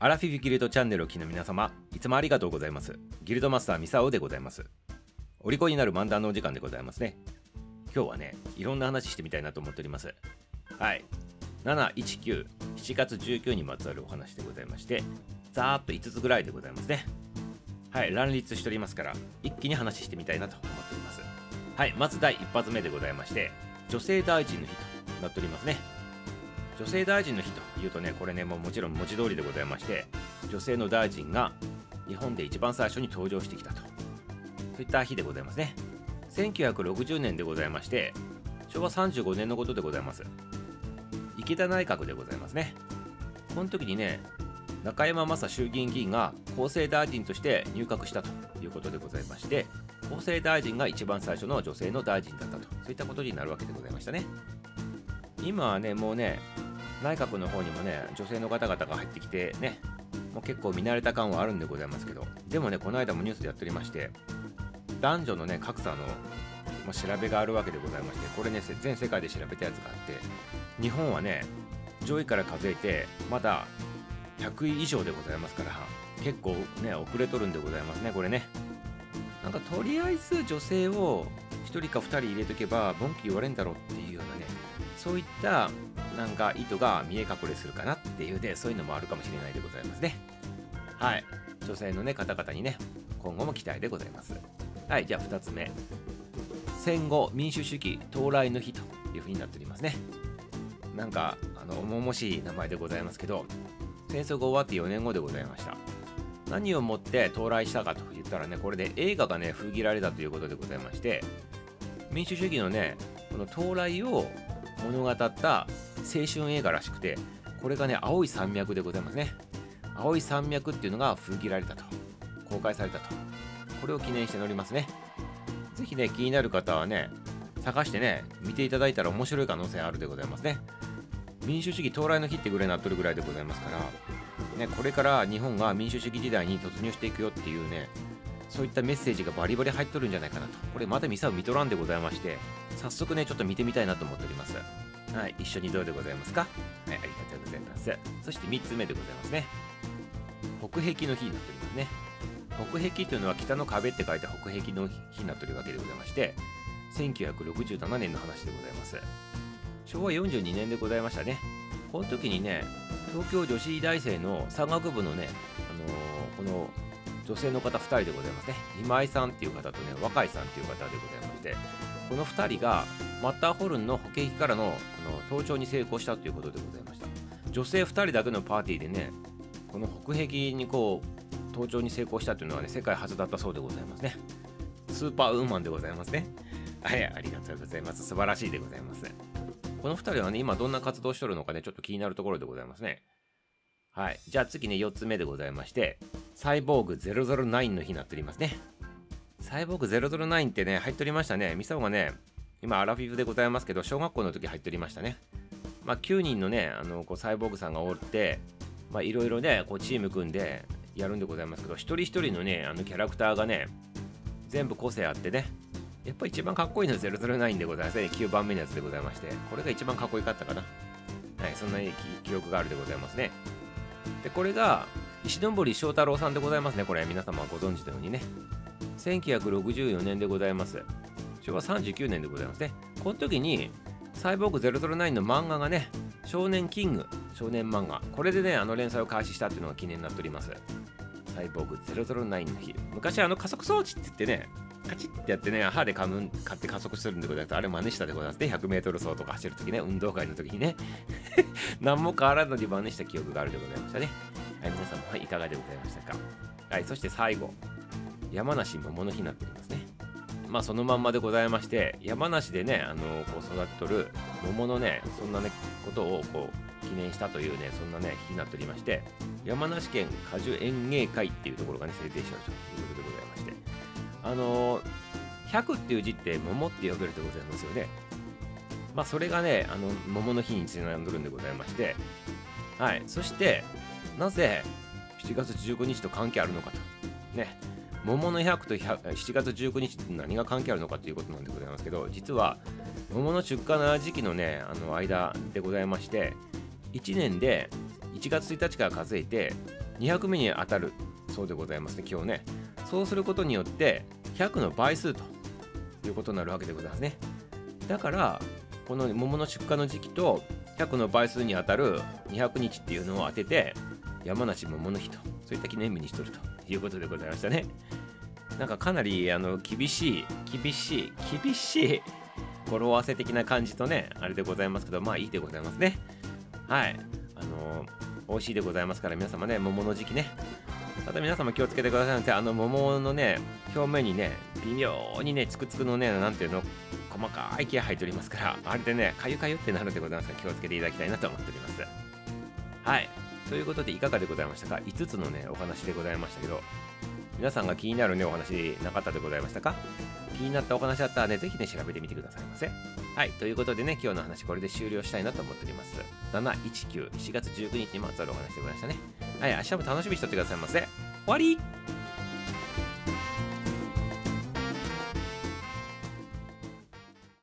アラフィフギルドチャンネルを聞きの皆様、いつもありがとうございます。ギルドマスターミサオでございます。お利口になる漫談のお時間でございますね。今日はね、いろんな話してみたいなと思っております。はい。719、7月19にまつわるお話でございまして、ざーっと5つぐらいでございますね。はい、乱立しておりますから、一気に話してみたいなと思っております。はい、まず第一発目でございまして、女性大臣の日となっておりますね。女性大臣の日というとね、これね、もうもちろん文字通りでございまして、女性の大臣が日本で一番最初に登場してきたと。そういった日でございますね。1960年でございまして、昭和35年のことでございます。池田内閣でございますね。この時にね、中山雅衆議院議員が厚生大臣として入閣したということでございまして、厚生大臣が一番最初の女性の大臣だったと、そういったことになるわけでございましたね。今はね、もうね、内閣の方にもね、女性の方々が入ってきてね、もう結構見慣れた感はあるんでございますけど、でもね、この間もニュースでやっておりまして、男女のね、格差のま調べがあるわけでございまして、これね、全世界で調べたやつがあって、日本はね、上位から数えて、まだ100位以上でございますから、結構ね、遅れとるんでございますね、これね。なんかとりあえず女性を1人か2人入れとけば文句言われんだろうっていうようなね、そういったなんか意図が見え隠れするかなっていうで、そういうのもあるかもしれないでございますね。はい。女性のね、方々にね、今後も期待でございます。はい、じゃあ2つ目。戦後民主主義到来の日というふうになっておりますね。なんか、あの、重々しい名前でございますけど、戦争が終わって4年後でございました。何をもって到来したかと言ったらね、これで映画がね、封切られたということでございまして、民主主義のね、この到来を物語った青春映画らしくて、これがね、青い山脈でございますね。青い山脈っていうのが封切られたと、公開されたと。これを記念して載りますね。ぜひね、気になる方はね、探してね、見ていただいたら面白い可能性あるでございますね。民主主義到来の日ってぐらいなっとるぐらいでございますから、ね、これから日本が民主主義時代に突入していくよっていうね、そういったメッセージがバリバリ入っとるんじゃないかなと。これまだミサを見とらんでございまして、早速ね、ちょっと見てみたいなと思っております。はい、一緒にどうでございますか？はい、ありがとうございます。そして3つ目でございますね。北壁の日になっておりますね。北壁というのは北の壁って書いて北壁の日になっているわけでございまして、1967年の話でございます。昭和42年でございましたね。この時にね、東京女子大生の山岳部のね、あのーこの女性の方2人でございますね。今井さんっていう方とね、若井さんっていう方でございまして、この2人がマッターホルンの北壁からのこの登頂に成功したということでございました。女性2人だけのパーティーでね、この北壁にこう、登頂に成功したというのはね、世界初だったそうでございますね。スーパーウーマンでございますね。はい、ありがとうございます。素晴らしいでございます。この2人はね、今どんな活動しとるのかね、ちょっと気になるところでございますね。はい。じゃあ次ね、4つ目でございまして、サイボーグ009の日になっておりますね。サイボーグ009ってね、入っておりましたね。ミサオがね、今アラフィフでございますけど、小学校の時入っておりましたね。まあ、9人のね、あの、こうサイボーグさんがおって、まあ、いろいろね、こうチーム組んでやるんでございますけど、一人一人のね、あのキャラクターがね、全部個性あってね、やっぱ一番かっこいいのは009でございますね。9番目のやつでございまして、これが一番かっこよかったかな。はい、そんなに記憶があるでございますね。で、これが、石森章太郎さんでございますね。これ、皆様ご存知のようにね。1964年でございます。昭和39年でございますね。この時に、サイボーグ009の漫画がね、少年キング、少年漫画。これでね、あの連載を開始したっていうのが記念になっております。サイボーグ009の日。昔、あの加速装置って言ってね、カチッってやってね、歯で噛む買って加速するんでございます。あれ真似したでございますね。100メートル走とか走るときね、運動会の時にね。何も変わらずに真似した記憶があるでございましたね。はい、皆さんも、はい、いかがでございましたか？はい、そして最後、山梨桃の日になっておりますね。まあそのまんまでございまして、山梨でね、あのこう育てとる桃のね、そんなね、ことをこう記念したというね、そんなね、日になっておりまして、山梨県果樹園芸会っていうところがね、制定してあるということでございまして、あの100っていう字って桃って呼べるでございますよね。まあそれがね、あの桃の日にちなんどるんでございまして、はい、そして、なぜ7月15日と関係あるのかと。ね、桃の100と100 7月19日って何が関係あるのかということなんでございますけど、実は桃の出荷の時期のね、あの間でございまして、1年で1月1日から数えて200目に当たるそうでございますね今日ね。そうすることによって100の倍数ということになるわけでございますね。だからこの桃の出荷の時期と100の倍数に当たる200日っていうのを当てて山梨桃の日とそういった記念日にしとるということでございましたね。なんかかなりあの厳しい厳しい厳しい語呂合わせ的な感じとねあれでございますけどまあいいでございますね。はい。あの美味しいでございますから皆様ね桃の時期ね。ただ皆様気をつけてくださいね。あの桃のね表面にね微妙にねつくつくのねなんていうの？細かい毛入っておりますからあれでねかゆかゆってなるでございますから気をつけていただきたいなと思っておりますはいということでいかがでございましたか？5つのねお話でございましたけど皆さんが気になるねお話なかったでございましたか？気になったお話だったらね、ぜひね、調べてみてくださいませ。はい、ということでね、今日の話これで終了したいなと思っております。719、4月19日にまつわるお話でございましたね。はい、明日も楽しみにしとってくださいませ。終わり